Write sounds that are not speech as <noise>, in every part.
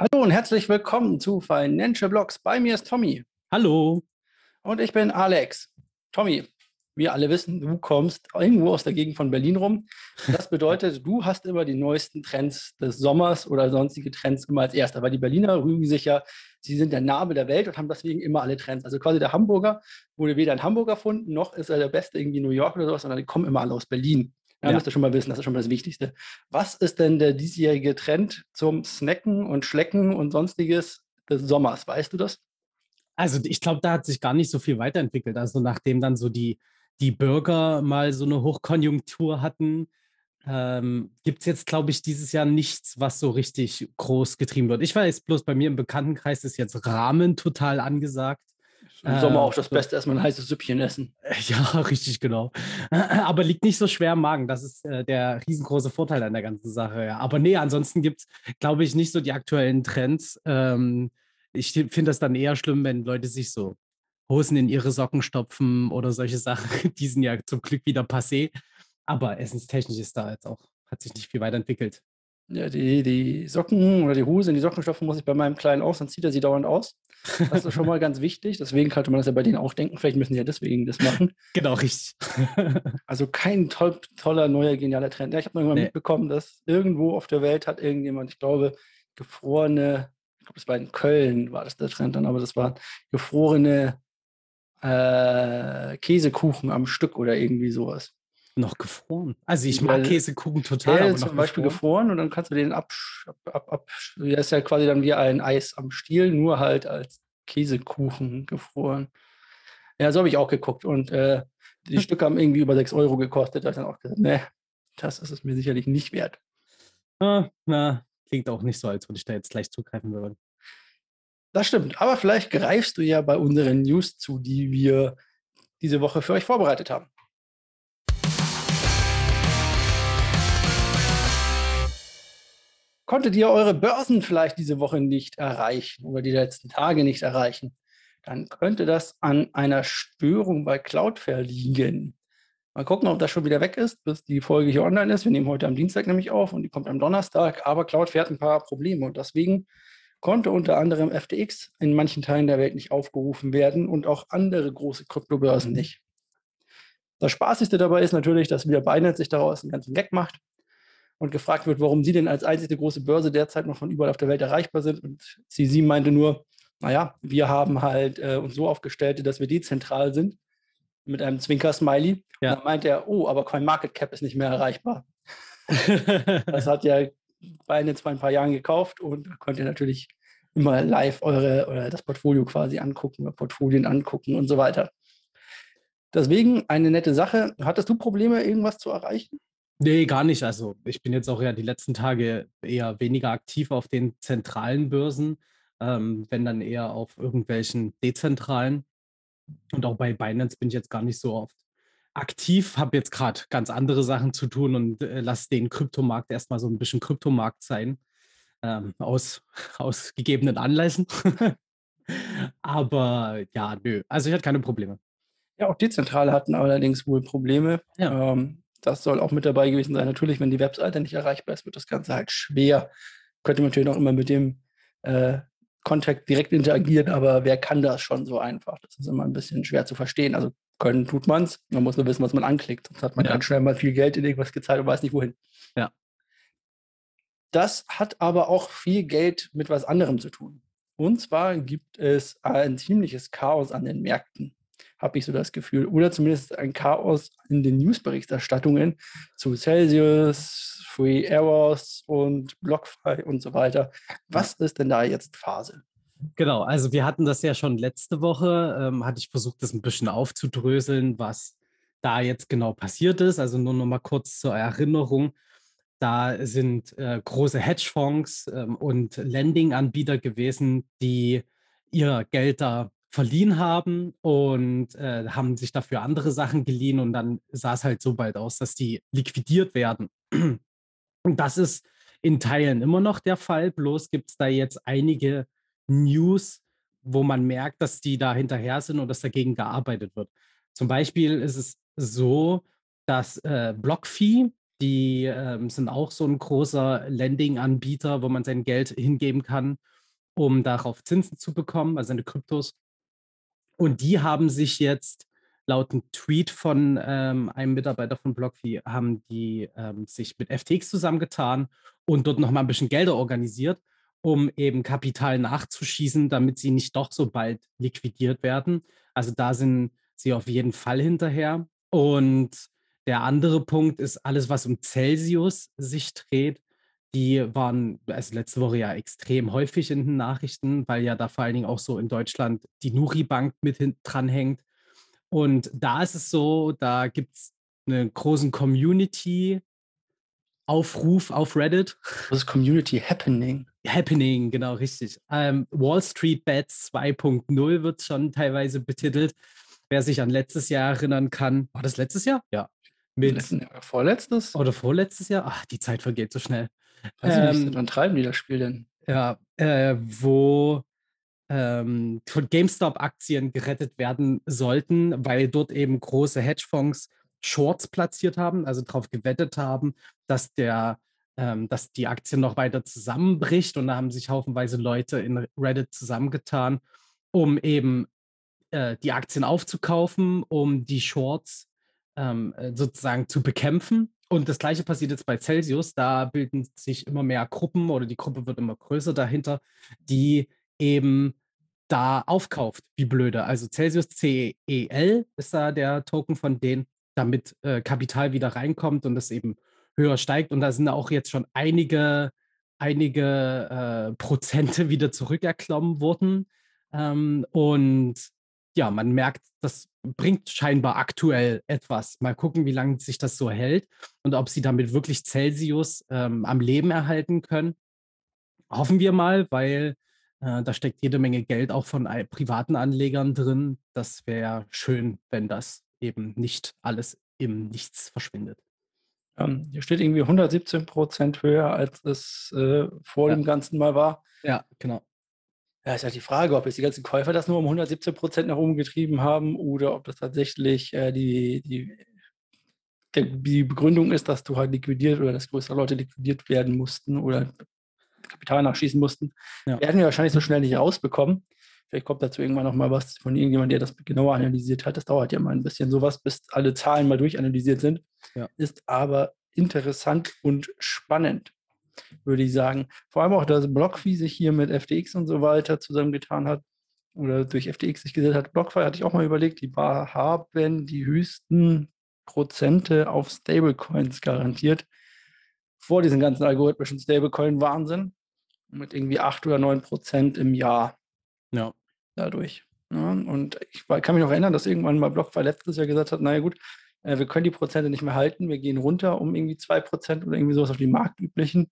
Hallo und herzlich willkommen zu Financial Blogs. Bei mir ist Tommy. Hallo. Und ich bin Alex. Tommy, wir alle wissen, du kommst irgendwo aus der Gegend von Berlin rum. Das bedeutet, du hast immer die neuesten Trends des Sommers oder sonstige Trends immer als erster, weil die Berliner rühmen sich ja, sie sind der Nabel der Welt und haben deswegen immer alle Trends. Also quasi der Hamburger wurde weder in Hamburg erfunden, noch ist er der Beste irgendwie in New York oder sowas, sondern die kommen immer alle aus Berlin. Ja, ja. müsst ihr schon mal wissen, das ist schon mal das Wichtigste. Was ist denn der diesjährige Trend zum Snacken und Schlecken und sonstiges des Sommers? Weißt du das? Also ich glaube, da hat sich gar nicht so viel weiterentwickelt. Also nachdem dann so die, die Bürger mal so eine Hochkonjunktur hatten, ähm, gibt es jetzt, glaube ich, dieses Jahr nichts, was so richtig groß getrieben wird. Ich weiß bloß, bei mir im Bekanntenkreis ist jetzt Rahmen total angesagt. Im Sommer auch das Beste, erstmal ein heißes Süppchen essen. <laughs> Ja, richtig, genau. <clears throat> Aber liegt nicht so schwer im Magen. Das ist äh, der riesengroße Vorteil an der ganzen Sache. Ja. Aber nee, ansonsten gibt es, glaube ich, nicht so die aktuellen Trends. Ähm, ich finde das dann eher schlimm, wenn Leute sich so Hosen in ihre Socken stopfen oder solche Sachen. <laughs> Die sind ja zum Glück wieder passé. Aber essenstechnisch ist da jetzt auch, hat sich nicht viel weiterentwickelt. Ja, die, die Socken oder die Hose in die Socken stopfen muss ich bei meinem Kleinen aus, dann zieht er sie dauernd aus. Das ist schon mal ganz wichtig. Deswegen könnte man das ja bei denen auch denken. Vielleicht müssen sie ja deswegen das machen. <laughs> Genau, richtig. <laughs> also kein toll, toller, neuer, genialer Trend. Ja, ich habe noch mal nee. mitbekommen, dass irgendwo auf der Welt hat irgendjemand, ich glaube, gefrorene, ich glaube, das war in Köln, war das der Trend dann, aber das waren gefrorene äh, Käsekuchen am Stück oder irgendwie sowas. Noch gefroren. Also ich mag Käsekuchen total. Ja, zum Beispiel gefroren. gefroren und dann kannst du den ab, ab, ab, das ist ja quasi dann wie ein Eis am Stiel, nur halt als Käsekuchen gefroren. Ja, so habe ich auch geguckt. Und äh, die hm. Stücke haben irgendwie über 6 Euro gekostet. Da habe ich dann auch gesagt, ne, das ist es mir sicherlich nicht wert. Ah, na, klingt auch nicht so, als würde ich da jetzt gleich zugreifen wollen. Das stimmt. Aber vielleicht greifst du ja bei unseren News zu, die wir diese Woche für euch vorbereitet haben. Konntet ihr eure Börsen vielleicht diese Woche nicht erreichen oder die letzten Tage nicht erreichen, dann könnte das an einer Störung bei Cloudflare liegen. Mal gucken, ob das schon wieder weg ist, bis die Folge hier online ist. Wir nehmen heute am Dienstag nämlich auf und die kommt am Donnerstag. Aber Cloudflare hat ein paar Probleme und deswegen konnte unter anderem FTX in manchen Teilen der Welt nicht aufgerufen werden und auch andere große Kryptobörsen nicht. Das Spaßigste dabei ist natürlich, dass wieder Binance sich daraus einen ganzen Gag macht und gefragt wird, warum sie denn als einzige große Börse derzeit noch von überall auf der Welt erreichbar sind. Und CZ meinte nur, naja, wir haben halt äh, uns so aufgestellt, dass wir dezentral sind, mit einem Zwinker-Smiley. Ja. Und dann meinte er, oh, aber CoinMarketCap ist nicht mehr erreichbar. <laughs> das hat ja Binance vor ein paar Jahren gekauft und konnte natürlich immer live eure oder das Portfolio quasi angucken, oder Portfolien angucken und so weiter. Deswegen eine nette Sache. Hattest du Probleme, irgendwas zu erreichen? Nee, gar nicht. Also ich bin jetzt auch ja die letzten Tage eher weniger aktiv auf den zentralen Börsen, ähm, wenn dann eher auf irgendwelchen dezentralen. Und auch bei Binance bin ich jetzt gar nicht so oft aktiv, habe jetzt gerade ganz andere Sachen zu tun und äh, lasse den Kryptomarkt erstmal so ein bisschen Kryptomarkt sein, ähm, aus, <laughs> aus gegebenen Anlässen. <laughs> Aber ja, nö, also ich hatte keine Probleme. Ja, auch dezentrale hatten allerdings wohl Probleme. Ja. Ähm, das soll auch mit dabei gewesen sein. Natürlich, wenn die Webseite nicht erreichbar ist, wird das Ganze halt schwer. Könnte man natürlich auch immer mit dem äh, Contact direkt interagieren, aber wer kann das schon so einfach? Das ist immer ein bisschen schwer zu verstehen. Also können tut man es. Man muss nur wissen, was man anklickt. Sonst hat man ja. ganz schnell mal viel Geld in irgendwas gezahlt und weiß nicht wohin. Ja. Das hat aber auch viel Geld mit was anderem zu tun. Und zwar gibt es ein ziemliches Chaos an den Märkten habe ich so das Gefühl. Oder zumindest ein Chaos in den Newsberichterstattungen zu Celsius, Free Errors und BlockFi und so weiter. Was ist denn da jetzt Phase? Genau, also wir hatten das ja schon letzte Woche, ähm, hatte ich versucht, das ein bisschen aufzudröseln, was da jetzt genau passiert ist. Also nur noch mal kurz zur Erinnerung. Da sind äh, große Hedgefonds ähm, und Lending-Anbieter gewesen, die ihr Geld da verliehen haben und äh, haben sich dafür andere Sachen geliehen und dann sah es halt so bald aus, dass die liquidiert werden. Und das ist in Teilen immer noch der Fall, bloß gibt es da jetzt einige News, wo man merkt, dass die da hinterher sind und dass dagegen gearbeitet wird. Zum Beispiel ist es so, dass äh, BlockFi Die ähm, sind auch so ein großer Lending-Anbieter, wo man sein Geld hingeben kann, um darauf Zinsen zu bekommen, also seine Kryptos. Und die haben sich jetzt laut einem Tweet von ähm, einem Mitarbeiter von BlockFi, haben die ähm, sich mit FTX zusammengetan und dort nochmal ein bisschen Gelder organisiert, um eben Kapital nachzuschießen, damit sie nicht doch so bald liquidiert werden. Also da sind sie auf jeden Fall hinterher. Und der andere Punkt ist alles, was um Celsius sich dreht. Die waren also letzte Woche ja extrem häufig in den Nachrichten, weil ja da vor allen Dingen auch so in Deutschland die Nuri Bank mit dranhängt. Und da ist es so, da gibt es einen großen Community-Aufruf auf Reddit. Das ist Community Happening. Happening, genau, richtig. Ähm, Wall Street Bets 2.0 wird schon teilweise betitelt. Wer sich an letztes Jahr erinnern kann. War das letztes Jahr? Ja. Mit, Letzten, vorletztes? Oder vorletztes Jahr? Ach, die Zeit vergeht so schnell. Weiß ähm, ich nicht, wann treiben die das Spiel denn? Ja, äh, wo ähm, von GameStop-Aktien gerettet werden sollten, weil dort eben große Hedgefonds Shorts platziert haben, also darauf gewettet haben, dass der ähm, dass die Aktie noch weiter zusammenbricht. Und da haben sich haufenweise Leute in Reddit zusammengetan, um eben äh, die Aktien aufzukaufen, um die Shorts ähm, äh, sozusagen zu bekämpfen. Und das gleiche passiert jetzt bei Celsius. Da bilden sich immer mehr Gruppen oder die Gruppe wird immer größer dahinter, die eben da aufkauft, wie blöde. Also Celsius CEL ist da der Token von denen, damit äh, Kapital wieder reinkommt und das eben höher steigt. Und da sind auch jetzt schon einige, einige äh, Prozente <laughs> wieder zurückerklommen worden. Ähm, und ja, man merkt, das bringt scheinbar aktuell etwas. Mal gucken, wie lange sich das so hält und ob sie damit wirklich Celsius ähm, am Leben erhalten können. Hoffen wir mal, weil äh, da steckt jede Menge Geld auch von privaten Anlegern drin. Das wäre schön, wenn das eben nicht alles im Nichts verschwindet. Ähm, hier steht irgendwie 117 Prozent höher, als es äh, vor ja. dem Ganzen mal war. Ja, genau. Ja, ist halt die Frage, ob jetzt die ganzen Käufer das nur um 117 Prozent nach oben getrieben haben oder ob das tatsächlich äh, die, die, die Begründung ist, dass du halt liquidiert oder dass größere Leute liquidiert werden mussten oder Kapital nachschießen mussten. Ja. Werden wir wahrscheinlich so schnell nicht rausbekommen. Vielleicht kommt dazu irgendwann noch mal was von irgendjemandem, der das genauer analysiert hat. Das dauert ja mal ein bisschen sowas, bis alle Zahlen mal durchanalysiert sind. Ja. Ist aber interessant und spannend würde ich sagen. Vor allem auch, dass BlockFi sich hier mit FTX und so weiter zusammengetan hat oder durch FTX sich gesetzt hat. BlockFi hatte ich auch mal überlegt, die haben die höchsten Prozente auf Stablecoins garantiert vor diesem ganzen algorithmischen Stablecoin-Wahnsinn mit irgendwie 8 oder 9 Prozent im Jahr. Ja. Dadurch. Ja, und ich kann mich noch erinnern, dass irgendwann mal BlockFi letztes Jahr gesagt hat, naja gut, äh, wir können die Prozente nicht mehr halten, wir gehen runter um irgendwie 2 Prozent oder irgendwie sowas auf die marktüblichen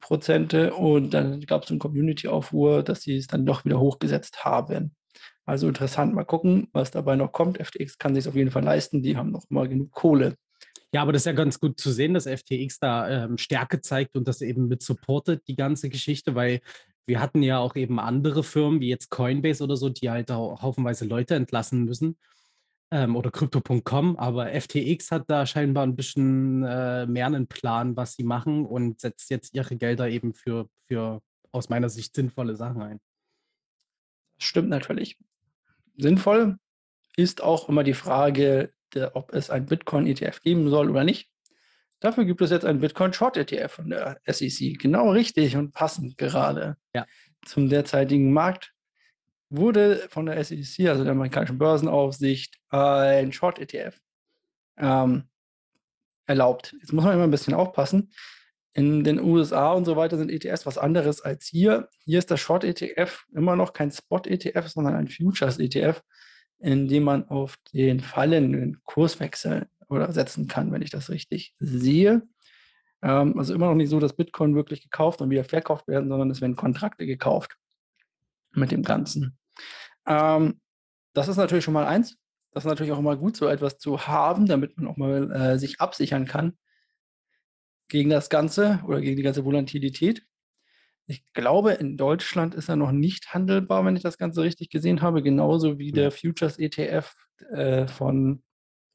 Prozente und dann gab es einen Community-Aufruhr, dass sie es dann doch wieder hochgesetzt haben. Also interessant, mal gucken, was dabei noch kommt. FTX kann sich auf jeden Fall leisten, die haben noch mal genug Kohle. Ja, aber das ist ja ganz gut zu sehen, dass FTX da ähm, Stärke zeigt und das eben mit supportet, die ganze Geschichte, weil wir hatten ja auch eben andere Firmen, wie jetzt Coinbase oder so, die halt auch haufenweise Leute entlassen müssen ähm, oder Crypto.com, aber FTX hat da scheinbar ein bisschen äh, mehr einen Plan, was sie machen und setzt jetzt ihre Gelder eben für, für aus meiner Sicht sinnvolle Sachen ein. Stimmt natürlich. Sinnvoll ist auch immer die Frage, der, ob es ein Bitcoin-ETF geben soll oder nicht. Dafür gibt es jetzt einen Bitcoin-Short-ETF von der SEC. Genau richtig und passend gerade ja. zum derzeitigen Markt wurde von der SEC, also der amerikanischen Börsenaufsicht, ein Short-ETF ähm, erlaubt. Jetzt muss man immer ein bisschen aufpassen. In den USA und so weiter sind ETFs was anderes als hier. Hier ist der Short-ETF immer noch kein Spot-ETF, sondern ein Futures-ETF, in dem man auf den fallenden Kurswechsel oder setzen kann, wenn ich das richtig sehe. Ähm, also immer noch nicht so, dass Bitcoin wirklich gekauft und wieder verkauft werden, sondern es werden Kontrakte gekauft mit dem Ganzen. Ähm, das ist natürlich schon mal eins. Das ist natürlich auch immer gut, so etwas zu haben, damit man auch mal äh, sich absichern kann gegen das Ganze oder gegen die ganze Volatilität. Ich glaube, in Deutschland ist er noch nicht handelbar, wenn ich das Ganze richtig gesehen habe, genauso wie der Futures ETF äh, von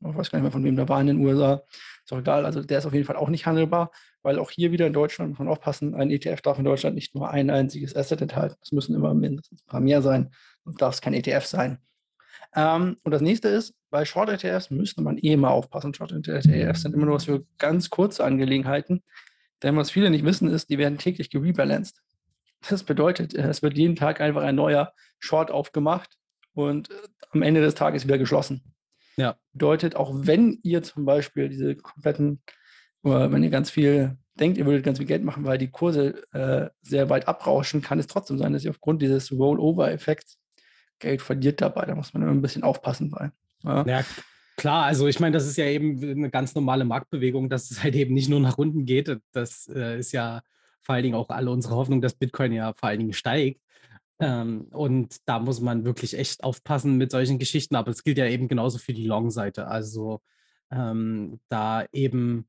Ich weiß gar nicht mehr, von wem der war in den USA. Ist auch egal. Also der ist auf jeden Fall auch nicht handelbar, weil auch hier wieder in Deutschland, muss man aufpassen, ein ETF darf in Deutschland nicht nur ein einziges Asset enthalten. Es müssen immer mindestens ein paar mehr sein und darf es kein ETF sein. Ähm, und das nächste ist, bei Short ETFs müsste man eh mal aufpassen. Short ETFs sind immer nur was für ganz kurze Angelegenheiten. Denn was viele nicht wissen, ist, die werden täglich gerebalanced. Das bedeutet, es wird jeden Tag einfach ein neuer Short aufgemacht und äh, am Ende des Tages wieder geschlossen. Ja. Bedeutet, auch wenn ihr zum Beispiel diese kompletten, oder wenn ihr ganz viel denkt, ihr würdet ganz viel Geld machen, weil die Kurse äh, sehr weit abrauschen, kann es trotzdem sein, dass ihr aufgrund dieses Rollover-Effekts Geld verliert dabei. Da muss man immer ein bisschen aufpassen bei. Ja. ja. Klar, also ich meine, das ist ja eben eine ganz normale Marktbewegung, dass es halt eben nicht nur nach unten geht. Das äh, ist ja vor allen Dingen auch alle unsere Hoffnung, dass Bitcoin ja vor allen Dingen steigt. Ähm, und da muss man wirklich echt aufpassen mit solchen Geschichten. Aber es gilt ja eben genauso für die Long-Seite. Also ähm, da eben,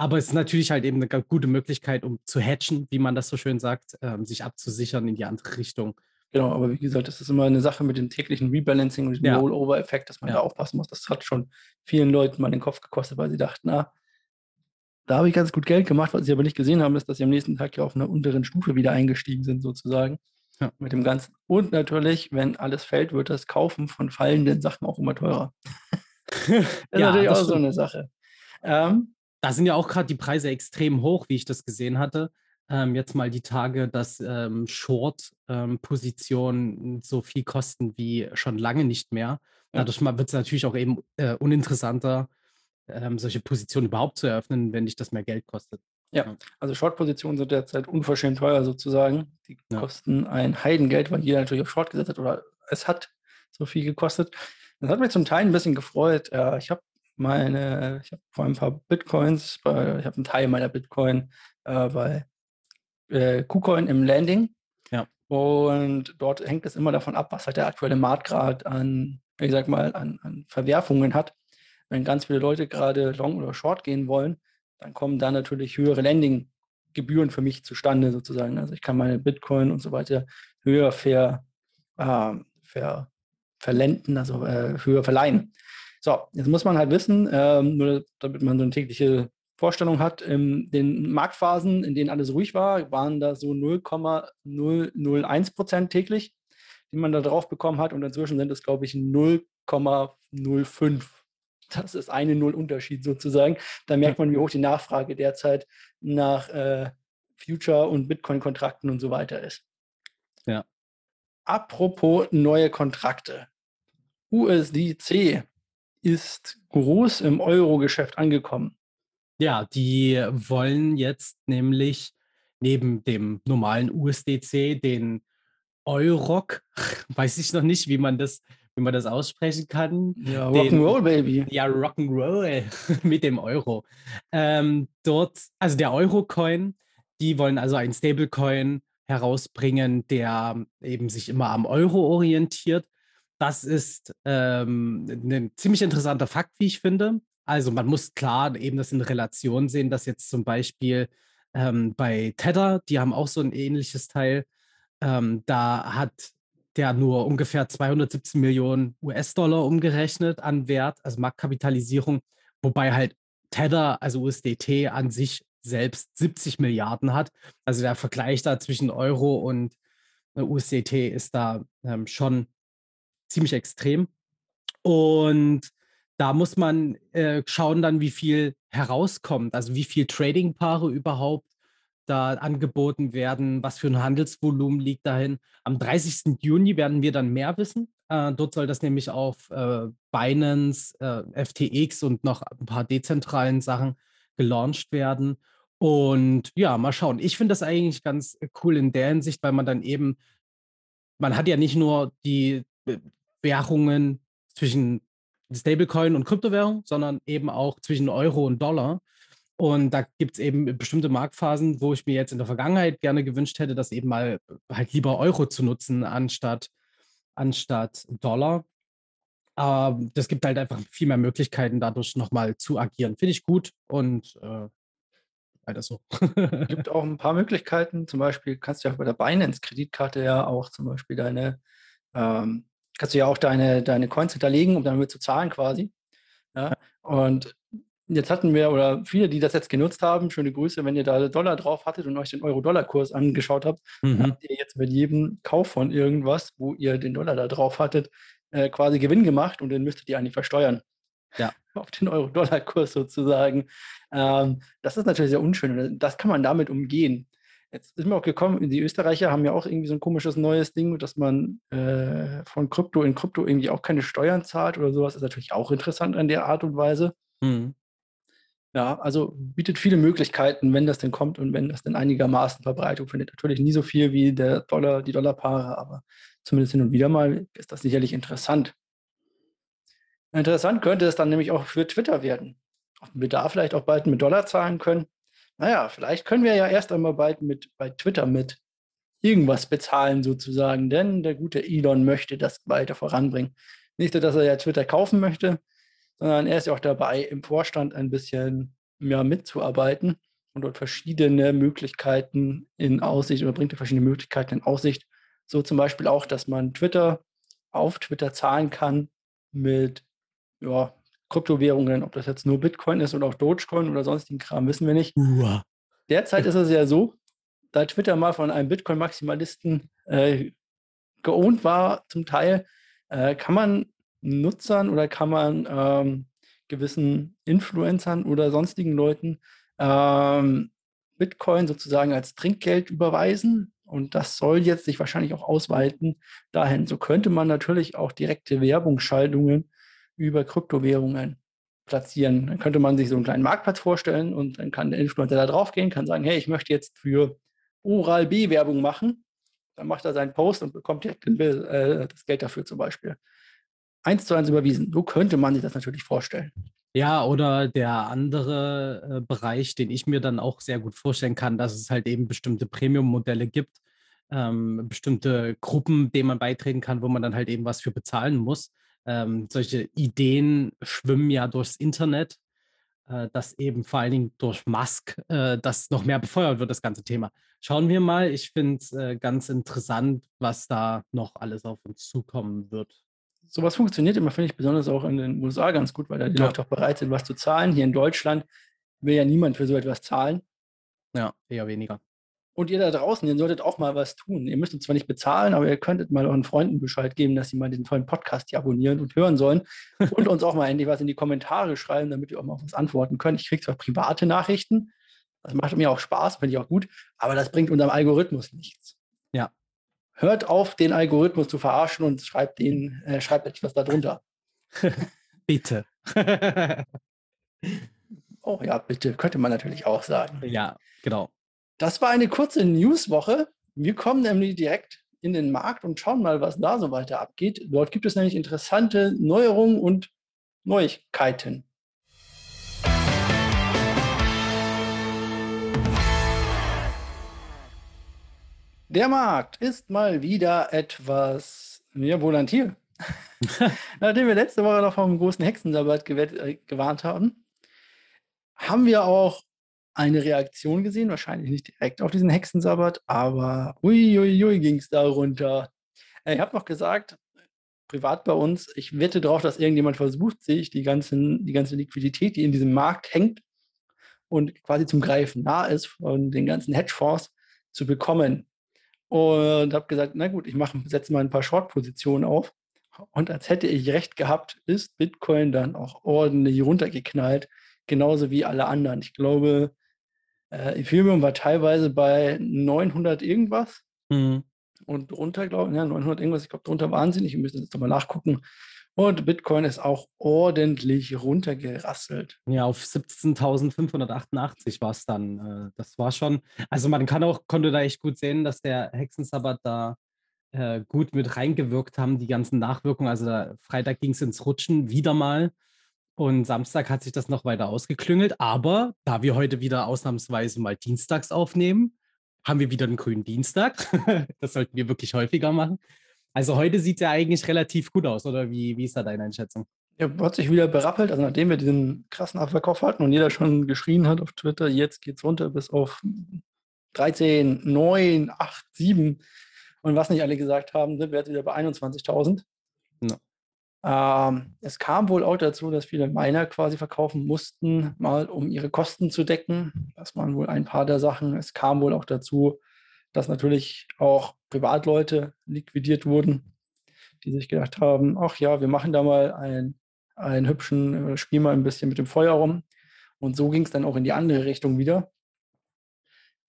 aber es ist natürlich halt eben eine gute Möglichkeit, um zu hatchen, wie man das so schön sagt, ähm, sich abzusichern in die andere Richtung. Genau, aber wie gesagt, das ist immer eine Sache mit dem täglichen Rebalancing und dem ja. Rollover-Effekt, dass man ja. da aufpassen muss. Das hat schon vielen Leuten mal den Kopf gekostet, weil sie dachten, na, da habe ich ganz gut Geld gemacht. Was sie aber nicht gesehen haben, ist, dass sie am nächsten Tag ja auf einer unteren Stufe wieder eingestiegen sind, sozusagen. Ja. Mit dem Ganzen. Und natürlich, wenn alles fällt, wird das Kaufen von fallenden Sachen auch immer teurer. <laughs> das ist natürlich auch so eine Sache. Ähm, da sind ja auch gerade die Preise extrem hoch, wie ich das gesehen hatte ähm, jetzt mal die Tage, dass ähm, Short-Positionen ähm, so viel kosten wie schon lange nicht mehr. Dadurch wird es natürlich auch eben äh, uninteressanter, ähm, solche Positionen überhaupt zu eröffnen, wenn dich das mehr Geld kostet. Ja, also Short-Positionen sind derzeit unverschämt teuer sozusagen. Die ja. kosten ein Heidengeld, weil jeder natürlich auf Short gesetzt hat oder es hat so viel gekostet. Das hat mich zum Teil ein bisschen gefreut. Äh, ich habe meine, ich habe vor ein paar Bitcoins, bei, ich habe einen Teil meiner Bitcoin äh, bei äh, KuCoin im Landing. Ja. Und dort hängt es immer davon ab, was halt der aktuelle Marktgrad an, ich sag mal, an, an Verwerfungen hat. Wenn ganz viele Leute gerade Long oder Short gehen wollen, dann kommen da natürlich höhere Landing-Gebühren für mich zustande sozusagen. Also ich kann meine Bitcoin und so weiter höher ver, äh, ver, verlenden, also äh, höher verleihen. So, jetzt muss man halt wissen, ähm, nur damit man so eine tägliche Vorstellung hat, in den Marktphasen, in denen alles ruhig war, waren da so 0,001 Prozent täglich, die man da drauf bekommen hat. Und inzwischen sind es, glaube ich, 0,05. Das ist eine Null-Unterschied sozusagen. Da merkt man, wie hoch die Nachfrage derzeit nach äh, Future- und Bitcoin-Kontrakten und so weiter ist. Ja. Apropos neue Kontrakte. USDC ist groß im Euro-Geschäft angekommen. Ja, die wollen jetzt nämlich neben dem normalen USDC den Euroc, <laughs> weiß ich noch nicht, wie man das, wie man das aussprechen kann. Ja, Rock'n'Roll, Baby. Ja, Rock'n'Roll <laughs> mit dem Euro. Ähm, dort, also der Euro-Coin, die wollen also einen Stablecoin herausbringen, der eben sich immer am Euro orientiert. Das ist ähm, ein ziemlich interessanter Fakt, wie ich finde. Also man muss klar eben das in Relation sehen, dass jetzt zum Beispiel ähm, bei Tether, die haben auch so ein ähnliches Teil, ähm, da hat der nur ungefähr 217 Millionen US-Dollar umgerechnet an Wert, also Marktkapitalisierung, wobei halt Tether, also USDT an sich selbst 70 Milliarden hat. Also der Vergleich da zwischen Euro und äh, USDT ist da ähm, schon ziemlich extrem. Und da muss man äh, schauen dann, wie viel herauskommt, also wie viel Trading-Paare überhaupt da angeboten werden, was für ein Handelsvolumen liegt dahin. Am 30. Juni werden wir dann mehr wissen. Äh, dort soll das nämlich auf äh, Binance, äh, FTX und noch ein paar dezentralen Sachen gelauncht werden. Und ja, mal schauen. Ich finde das eigentlich ganz cool in der Hinsicht, weil man dann eben, man hat ja nicht nur die äh, Währungen zwischen Stablecoin und Kryptowährung, sondern eben auch zwischen Euro und Dollar. Und da gibt es eben bestimmte Marktphasen, wo ich mir jetzt in der Vergangenheit gerne gewünscht hätte, das eben mal halt lieber Euro zu nutzen anstatt, anstatt Dollar. Aber das gibt halt einfach viel mehr Möglichkeiten, dadurch nochmal zu agieren. Finde ich gut und äh, weiter so. Es <laughs> gibt auch ein paar Möglichkeiten. Zum Beispiel kannst du ja bei der Binance-Kreditkarte ja auch zum Beispiel deine ähm, kannst du ja auch deine, deine Coins hinterlegen, um damit zu zahlen quasi. Ja? Und jetzt hatten wir, oder viele, die das jetzt genutzt haben, schöne Grüße, wenn ihr da Dollar drauf hattet und euch den Euro-Dollar-Kurs angeschaut habt, mhm. habt ihr jetzt mit jedem Kauf von irgendwas, wo ihr den Dollar da drauf hattet, äh, quasi Gewinn gemacht und den müsstet ihr eigentlich versteuern. Ja. <laughs> Auf den Euro-Dollar-Kurs sozusagen. Ähm, das ist natürlich sehr unschön. Das kann man damit umgehen. Jetzt ist mir auch gekommen, die Österreicher haben ja auch irgendwie so ein komisches neues Ding, dass man äh, von Krypto in Krypto irgendwie auch keine Steuern zahlt oder sowas. Ist natürlich auch interessant an der Art und Weise. Mhm. Ja, also bietet viele Möglichkeiten, wenn das denn kommt und wenn das denn einigermaßen Verbreitung findet. Natürlich nie so viel wie der Dollar, die Dollarpaare, aber zumindest hin und wieder mal ist das sicherlich interessant. Interessant könnte es dann nämlich auch für Twitter werden. Ob wir da vielleicht auch bald mit Dollar zahlen können. Naja, vielleicht können wir ja erst einmal bald mit bei Twitter mit irgendwas bezahlen sozusagen, denn der gute Elon möchte das weiter voranbringen. Nicht nur, dass er ja Twitter kaufen möchte, sondern er ist ja auch dabei, im Vorstand ein bisschen ja, mitzuarbeiten und dort verschiedene Möglichkeiten in Aussicht oder bringt er verschiedene Möglichkeiten in Aussicht. So zum Beispiel auch, dass man Twitter auf Twitter zahlen kann mit ja, Kryptowährungen, ob das jetzt nur Bitcoin ist oder auch Dogecoin oder sonstigen Kram, wissen wir nicht. Uah. Derzeit ist es ja so, da Twitter mal von einem Bitcoin-Maximalisten äh, geohnt war, zum Teil, äh, kann man Nutzern oder kann man ähm, gewissen Influencern oder sonstigen Leuten ähm, Bitcoin sozusagen als Trinkgeld überweisen. Und das soll jetzt sich wahrscheinlich auch ausweiten dahin. So könnte man natürlich auch direkte Werbungsschaltungen über Kryptowährungen platzieren. Dann könnte man sich so einen kleinen Marktplatz vorstellen und dann kann der Influencer da drauf gehen, kann sagen, hey, ich möchte jetzt für Oral B Werbung machen. Dann macht er seinen Post und bekommt direkt äh, das Geld dafür zum Beispiel. Eins zu eins überwiesen. So könnte man sich das natürlich vorstellen. Ja, oder der andere äh, Bereich, den ich mir dann auch sehr gut vorstellen kann, dass es halt eben bestimmte Premium-Modelle gibt, ähm, bestimmte Gruppen, denen man beitreten kann, wo man dann halt eben was für bezahlen muss ähm, solche Ideen schwimmen ja durchs Internet, äh, dass eben vor allen Dingen durch Musk äh, das noch mehr befeuert wird, das ganze Thema. Schauen wir mal. Ich finde es äh, ganz interessant, was da noch alles auf uns zukommen wird. Sowas funktioniert immer, finde ich, besonders auch in den USA ganz gut, weil da die ja. Leute auch bereit sind, was zu zahlen. Hier in Deutschland will ja niemand für so etwas zahlen. Ja, eher weniger. Und ihr da draußen, ihr solltet auch mal was tun. Ihr müsst uns zwar nicht bezahlen, aber ihr könntet mal euren Freunden Bescheid geben, dass sie mal den tollen Podcast hier abonnieren und hören sollen und uns auch mal endlich was in die Kommentare schreiben, damit wir auch mal auf was antworten können. Ich kriege zwar private Nachrichten, das macht mir auch Spaß, finde ich auch gut, aber das bringt unserem Algorithmus nichts. Ja. Hört auf, den Algorithmus zu verarschen und schreibt, den, äh, schreibt etwas darunter. <laughs> bitte. <laughs> oh ja, bitte, könnte man natürlich auch sagen. Ja, genau. Das war eine kurze Newswoche. Wir kommen nämlich direkt in den Markt und schauen mal, was da so weiter abgeht. Dort gibt es nämlich interessante Neuerungen und Neuigkeiten. Der Markt ist mal wieder etwas ja, volantil. <laughs> Nachdem wir letzte Woche noch vom großen Hexensabbat äh, gewarnt haben, haben wir auch eine Reaktion gesehen, wahrscheinlich nicht direkt auf diesen Hexensabbat, aber uiuiui ging es da runter. Äh, ich habe noch gesagt, privat bei uns, ich wette darauf, dass irgendjemand versucht, sich die, ganzen, die ganze Liquidität, die in diesem Markt hängt und quasi zum Greifen nah ist, von den ganzen Hedgefonds zu bekommen. Und habe gesagt, na gut, ich setze mal ein paar Short-Positionen auf. Und als hätte ich recht gehabt, ist Bitcoin dann auch ordentlich runtergeknallt, genauso wie alle anderen. Ich glaube, äh, Ethereum war teilweise bei 900 irgendwas. Mhm. Und drunter, glaube ich, ja, 900 irgendwas, ich glaube, drunter wahnsinnig. Wir müssen jetzt nochmal nachgucken. Und Bitcoin ist auch ordentlich runtergerasselt. Ja, auf 17.588 war es dann. Äh, das war schon, also man kann auch, konnte da echt gut sehen, dass der Hexensabbat da äh, gut mit reingewirkt haben, die ganzen Nachwirkungen. Also da, Freitag ging es ins Rutschen wieder mal. Und Samstag hat sich das noch weiter ausgeklüngelt. Aber da wir heute wieder ausnahmsweise mal dienstags aufnehmen, haben wir wieder einen grünen Dienstag. <laughs> das sollten wir wirklich häufiger machen. Also heute sieht es ja eigentlich relativ gut aus, oder wie, wie ist da deine Einschätzung? Ja, hat sich wieder berappelt. Also nachdem wir diesen krassen Abverkauf hatten und jeder schon geschrien hat auf Twitter, jetzt geht es runter bis auf 13, 9, 8, 7 und was nicht alle gesagt haben, sind wir jetzt wieder bei 21.000. Ja. Ähm, es kam wohl auch dazu, dass viele Miner quasi verkaufen mussten, mal um ihre Kosten zu decken. Das waren wohl ein paar der Sachen. Es kam wohl auch dazu, dass natürlich auch Privatleute liquidiert wurden, die sich gedacht haben, ach ja, wir machen da mal ein, einen hübschen, äh, Spiel mal ein bisschen mit dem Feuer rum. Und so ging es dann auch in die andere Richtung wieder.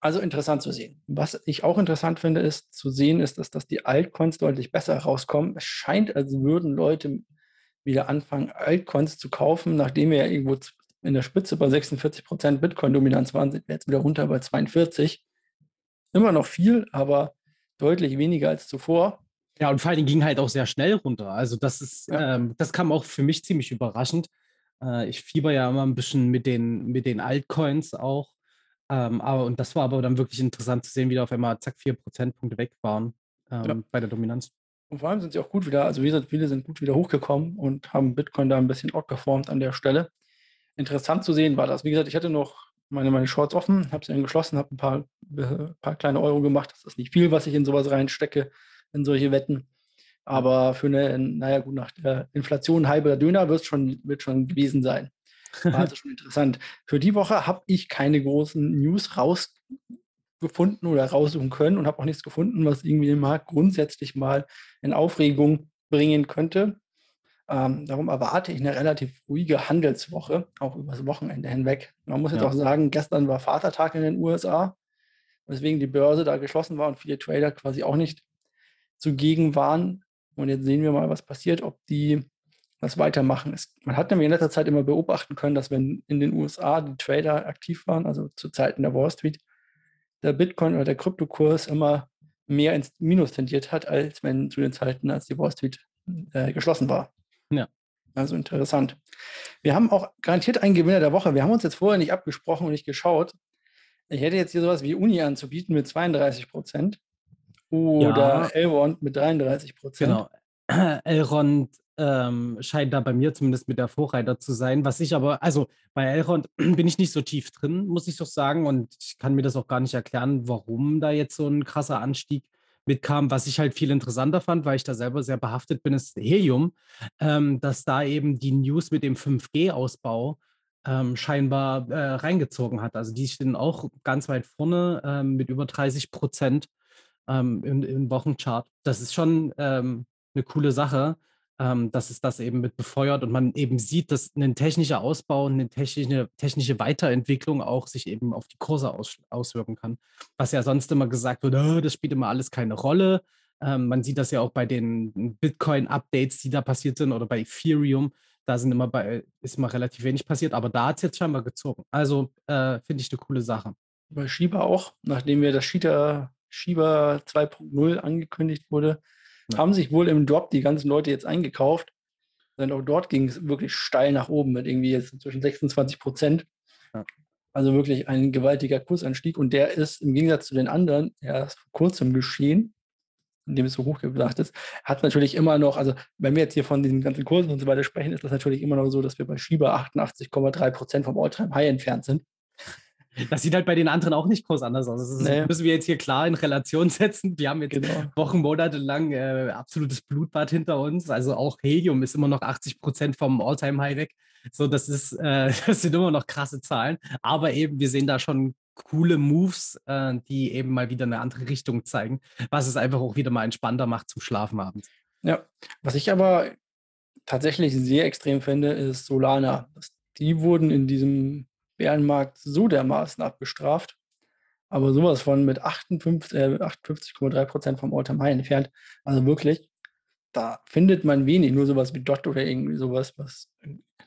Also interessant zu sehen. Was ich auch interessant finde, ist zu sehen, ist, dass, dass die Altcoins deutlich besser rauskommen. Es scheint, als würden Leute wieder anfangen, Altcoins zu kaufen, nachdem wir ja irgendwo in der Spitze bei 46 Prozent Bitcoin-Dominanz waren, sind wir jetzt wieder runter bei 42. Immer noch viel, aber deutlich weniger als zuvor. Ja, und vor allen Dingen ging halt auch sehr schnell runter. Also das ist, ja. ähm, das kam auch für mich ziemlich überraschend. Äh, ich fieber ja immer ein bisschen mit den, mit den Altcoins auch. Ähm, aber, und das war aber dann wirklich interessant zu sehen, wie da auf einmal zack, vier Prozentpunkte weg waren ähm, ja. bei der Dominanz. Und vor allem sind sie auch gut wieder, also wie gesagt, viele sind gut wieder hochgekommen und haben Bitcoin da ein bisschen outperformed an der Stelle. Interessant zu sehen war das. Wie gesagt, ich hatte noch meine, meine Shorts offen, habe sie dann geschlossen, habe ein paar, äh, paar kleine Euro gemacht. Das ist nicht viel, was ich in sowas reinstecke, in solche Wetten. Aber für eine, naja, gut, nach der Inflation halber Döner wird schon, wird schon gewesen sein. War also <laughs> schon interessant. Für die Woche habe ich keine großen News rausgefunden oder raussuchen können und habe auch nichts gefunden, was irgendwie den Markt grundsätzlich mal in Aufregung bringen könnte. Ähm, darum erwarte ich eine relativ ruhige Handelswoche, auch übers Wochenende hinweg. Man muss jetzt ja. auch sagen, gestern war Vatertag in den USA, weswegen die Börse da geschlossen war und viele Trader quasi auch nicht zugegen waren. Und jetzt sehen wir mal, was passiert, ob die das weitermachen. Es, man hat nämlich in letzter Zeit immer beobachten können, dass wenn in den USA die Trader aktiv waren, also zu Zeiten der Wall Street, der Bitcoin oder der Kryptokurs immer mehr ins Minus tendiert hat, als wenn zu den Zeiten, als die Wall Street äh, geschlossen war. Ja. Also interessant. Wir haben auch garantiert einen Gewinner der Woche. Wir haben uns jetzt vorher nicht abgesprochen und nicht geschaut. Ich hätte jetzt hier sowas wie Uni anzubieten mit 32 Prozent oder ja. Elrond mit 33 Prozent. Genau. <clears throat> Elrond ähm, scheint da bei mir zumindest mit der Vorreiter zu sein. Was ich aber, also bei Elrond <clears throat> bin ich nicht so tief drin, muss ich doch sagen. Und ich kann mir das auch gar nicht erklären, warum da jetzt so ein krasser Anstieg mitkam. Was ich halt viel interessanter fand, weil ich da selber sehr behaftet bin, ist Helium, ähm, dass da eben die News mit dem 5G-Ausbau ähm, scheinbar äh, reingezogen hat. Also die stehen auch ganz weit vorne ähm, mit über 30 Prozent ähm, im, im, Wochenchart. Das ist schon ähm, eine coole Sache ähm, dass es das eben mit befeuert und man eben sieht, dass ein technischer Ausbau, eine technische, technische Weiterentwicklung auch sich eben auf die Kurse aus, auswirken kann. Was ja sonst immer gesagt wird, oh, das spielt immer alles keine Rolle. Ähm, man sieht das ja auch bei den Bitcoin-Updates, die da passiert sind oder bei Ethereum. Da sind immer bei, ist immer relativ wenig passiert, aber da hat es jetzt scheinbar gezogen. Also äh, finde ich eine coole Sache. Bei Shiba auch, nachdem wir das Shiba, Shiba 2.0 angekündigt wurde, ja. haben sich wohl im Drop die ganzen Leute jetzt eingekauft. Denn auch dort ging es wirklich steil nach oben mit irgendwie jetzt zwischen 26 Prozent. Ja. Also wirklich ein gewaltiger Kursanstieg. Und der ist im Gegensatz zu den anderen erst vor kurzem geschehen, indem es so hochgebracht ist. Hat natürlich immer noch, also wenn wir jetzt hier von diesen ganzen Kursen und so weiter sprechen, ist das natürlich immer noch so, dass wir bei Schieber 88,3 Prozent vom Alltime High entfernt sind. Das sieht halt bei den anderen auch nicht groß anders aus. Das ist, nee. müssen wir jetzt hier klar in Relation setzen. Wir haben jetzt genau. Wochen, Monate lang äh, absolutes Blutbad hinter uns. Also auch Helium ist immer noch 80 Prozent vom Alltime-High weg. So, das ist, äh, <laughs> das sind immer noch krasse Zahlen. Aber eben, wir sehen da schon coole Moves, äh, die eben mal wieder eine andere Richtung zeigen, was es einfach auch wieder mal entspannter macht zum Schlafen abends. Ja, was ich aber tatsächlich sehr extrem finde, ist Solana. Die wurden in diesem Bärenmarkt so dermaßen abgestraft, aber sowas von mit 58,3 äh, 58 Prozent vom All-Time High entfernt. Also wirklich, da findet man wenig, nur sowas wie Dot oder irgendwie sowas, was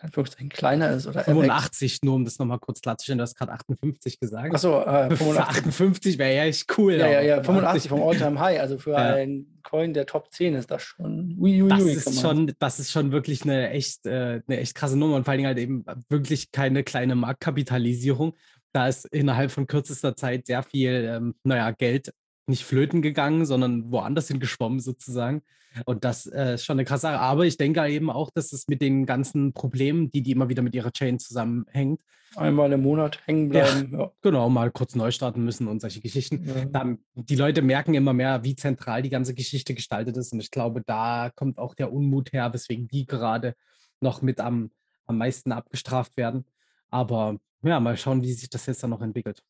Anführungszeichen kleiner ist. Oder 85, nur um das nochmal kurz klarzustellen, du hast gerade 58 gesagt. Achso, äh, <laughs> 58 wäre ja echt cool. Ja, ja, ja, 85 vom <laughs> All-Time High, also für ja. einen Coin der Top 10 ist das schon. Ui, ui, das, ui, ist schon das ist schon wirklich eine echt, äh, eine echt krasse Nummer und vor allen Dingen halt eben wirklich keine kleine Marktkapitalisierung. Da ist innerhalb von kürzester Zeit sehr viel, ähm, naja, Geld nicht flöten gegangen, sondern woanders hingeschwommen sozusagen. Und das äh, ist schon eine krasse Sache. Aber ich denke eben auch, dass es mit den ganzen Problemen, die die immer wieder mit ihrer Chain zusammenhängt. Einmal im Monat hängen bleiben. Ja, ja. Genau, mal kurz neu starten müssen und solche Geschichten. Ja. Dann, die Leute merken immer mehr, wie zentral die ganze Geschichte gestaltet ist. Und ich glaube, da kommt auch der Unmut her, weswegen die gerade noch mit am, am meisten abgestraft werden. Aber ja, mal schauen, wie sich das jetzt dann noch entwickelt.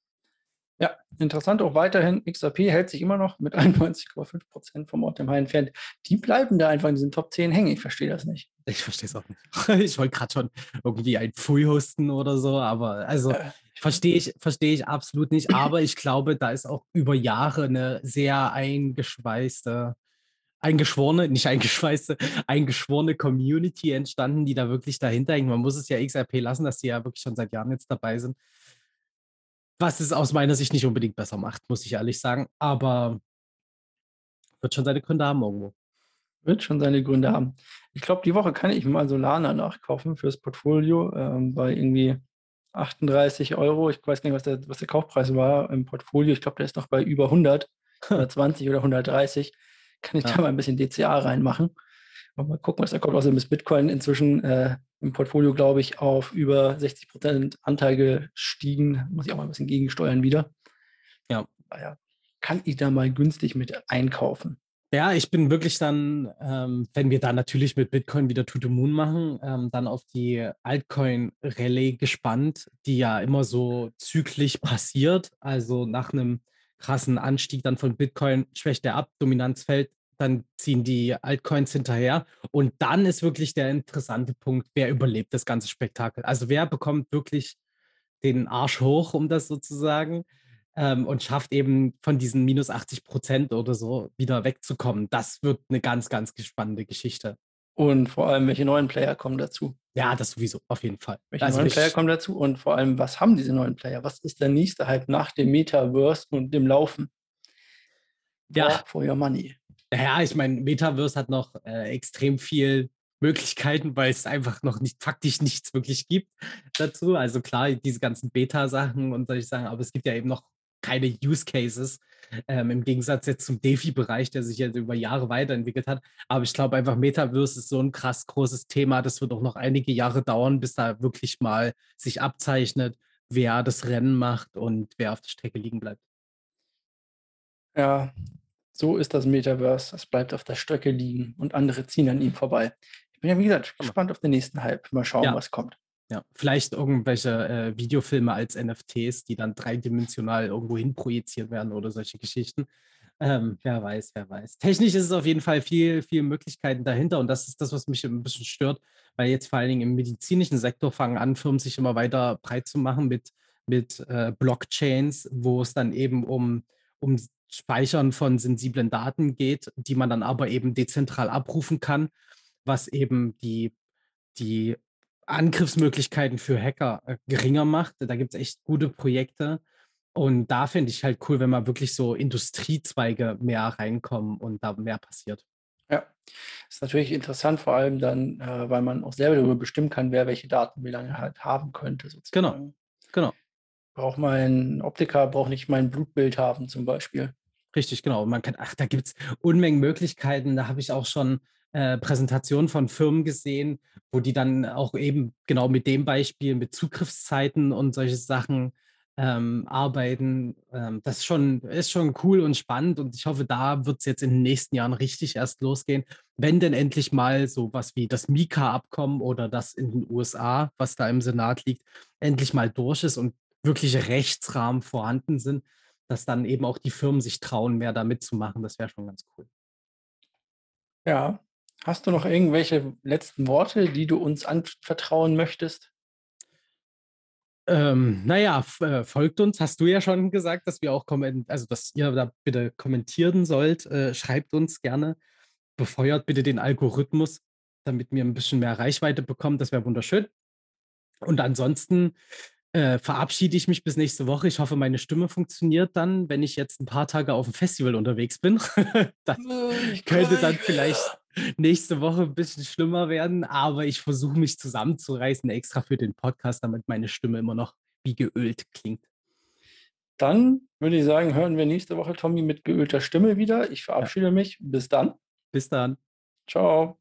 Ja, interessant auch weiterhin. XRP hält sich immer noch mit <laughs> 91,5 Prozent vom Ort High entfernt. Die bleiben da einfach in diesen Top 10 hängen. Ich verstehe das nicht. Ich verstehe es auch nicht. <laughs> Ich wollte gerade schon irgendwie ein Pfui hosten oder so, aber also äh, verstehe ich, verstehe ich absolut nicht. Aber ich glaube, da ist auch über Jahre eine sehr eingeschweißte, eingeschworene, nicht eingeschweißte, eingeschworene Community entstanden, die da wirklich dahinter hängt. Man muss es ja XRP lassen, dass sie ja wirklich schon seit Jahren jetzt dabei sind was es aus meiner Sicht nicht unbedingt besser macht, muss ich ehrlich sagen. Aber wird schon seine Gründe haben irgendwo. Wird schon seine Gründe haben. Ich glaube, die Woche kann ich mal Solana nachkaufen fürs Portfolio ähm, bei irgendwie 38 Euro. Ich weiß gar nicht, was der, was der Kaufpreis war im Portfolio. Ich glaube, der ist noch bei über 100, 120 <laughs> oder 130. Kann ich ja. da mal ein bisschen DCA reinmachen. Und mal gucken, was da kommt. Außerdem ist Bitcoin inzwischen äh, im Portfolio, glaube ich, auf über 60 Prozent Anteil gestiegen. Muss ich auch mal ein bisschen gegensteuern wieder. Ja. Daher kann ich da mal günstig mit einkaufen. Ja, ich bin wirklich dann, ähm, wenn wir da natürlich mit Bitcoin wieder To the Moon machen, ähm, dann auf die Altcoin-Rallye gespannt, die ja immer so zyklisch passiert. Also nach einem krassen Anstieg dann von Bitcoin schwächt der ab, Dominanz fällt, dann ziehen die Altcoins hinterher. Und dann ist wirklich der interessante Punkt, wer überlebt das ganze Spektakel. Also wer bekommt wirklich den Arsch hoch, um das sozusagen, ähm, und schafft eben von diesen minus 80 Prozent oder so wieder wegzukommen. Das wird eine ganz, ganz spannende Geschichte. Und vor allem, welche neuen Player kommen dazu? Ja, das sowieso, auf jeden Fall. Welche also neuen Player kommen dazu? Und vor allem, was haben diese neuen Player? Was ist der nächste Hype nach dem Metaverse und dem Laufen? Ja. For your money. Naja, ich meine, Metaverse hat noch äh, extrem viel Möglichkeiten, weil es einfach noch nicht faktisch nichts wirklich gibt dazu. Also klar, diese ganzen Beta-Sachen und solche Sachen, aber es gibt ja eben noch keine Use Cases. Ähm, Im Gegensatz jetzt zum DeFi-Bereich, der sich jetzt über Jahre weiterentwickelt hat. Aber ich glaube einfach, Metaverse ist so ein krass großes Thema. Das wird auch noch einige Jahre dauern, bis da wirklich mal sich abzeichnet, wer das Rennen macht und wer auf der Strecke liegen bleibt. Ja, so ist das Metaverse. Es bleibt auf der Strecke liegen und andere ziehen an ihm vorbei. Ich bin ja, wie gesagt, gespannt auf den nächsten Hype. Mal schauen, ja. was kommt. Ja, vielleicht irgendwelche äh, Videofilme als NFTs, die dann dreidimensional irgendwo hin projiziert werden oder solche Geschichten. Ähm, wer weiß, wer weiß. Technisch ist es auf jeden Fall viel, viel Möglichkeiten dahinter und das ist das, was mich ein bisschen stört, weil jetzt vor allen Dingen im medizinischen Sektor fangen an, Firmen sich immer weiter breit zu machen mit, mit äh, Blockchains, wo es dann eben um, um Speichern von sensiblen Daten geht, die man dann aber eben dezentral abrufen kann, was eben die, die Angriffsmöglichkeiten für Hacker äh, geringer macht. Da gibt es echt gute Projekte. Und da finde ich halt cool, wenn mal wirklich so Industriezweige mehr reinkommen und da mehr passiert. Ja, ist natürlich interessant, vor allem dann, äh, weil man auch selber darüber bestimmen kann, wer welche Daten wie lange halt haben könnte. Sozusagen. Genau, genau. Braucht mein Optiker, braucht nicht mein Blutbild haben zum Beispiel. Richtig, genau. Man kann, ach, da gibt es Unmengen Möglichkeiten. Da habe ich auch schon äh, Präsentationen von Firmen gesehen, wo die dann auch eben genau mit dem Beispiel, mit Zugriffszeiten und solche Sachen ähm, arbeiten. Ähm, das ist schon, ist schon cool und spannend und ich hoffe, da wird es jetzt in den nächsten Jahren richtig erst losgehen, wenn denn endlich mal sowas wie das Mika-Abkommen oder das in den USA, was da im Senat liegt, endlich mal durch ist und wirkliche Rechtsrahmen vorhanden sind dass dann eben auch die Firmen sich trauen, mehr da mitzumachen. Das wäre schon ganz cool. Ja. Hast du noch irgendwelche letzten Worte, die du uns anvertrauen möchtest? Ähm, naja, äh, folgt uns, hast du ja schon gesagt, dass wir auch kommentieren, also dass ihr da bitte kommentieren sollt. Äh, schreibt uns gerne, befeuert bitte den Algorithmus, damit wir ein bisschen mehr Reichweite bekommen. Das wäre wunderschön. Und ansonsten äh, verabschiede ich mich bis nächste Woche. Ich hoffe, meine Stimme funktioniert dann, wenn ich jetzt ein paar Tage auf dem Festival unterwegs bin. <laughs> das könnte dann vielleicht nächste Woche ein bisschen schlimmer werden, aber ich versuche mich zusammenzureißen extra für den Podcast, damit meine Stimme immer noch wie geölt klingt. Dann würde ich sagen, hören wir nächste Woche Tommy mit geölter Stimme wieder. Ich verabschiede ja. mich. Bis dann. Bis dann. Ciao.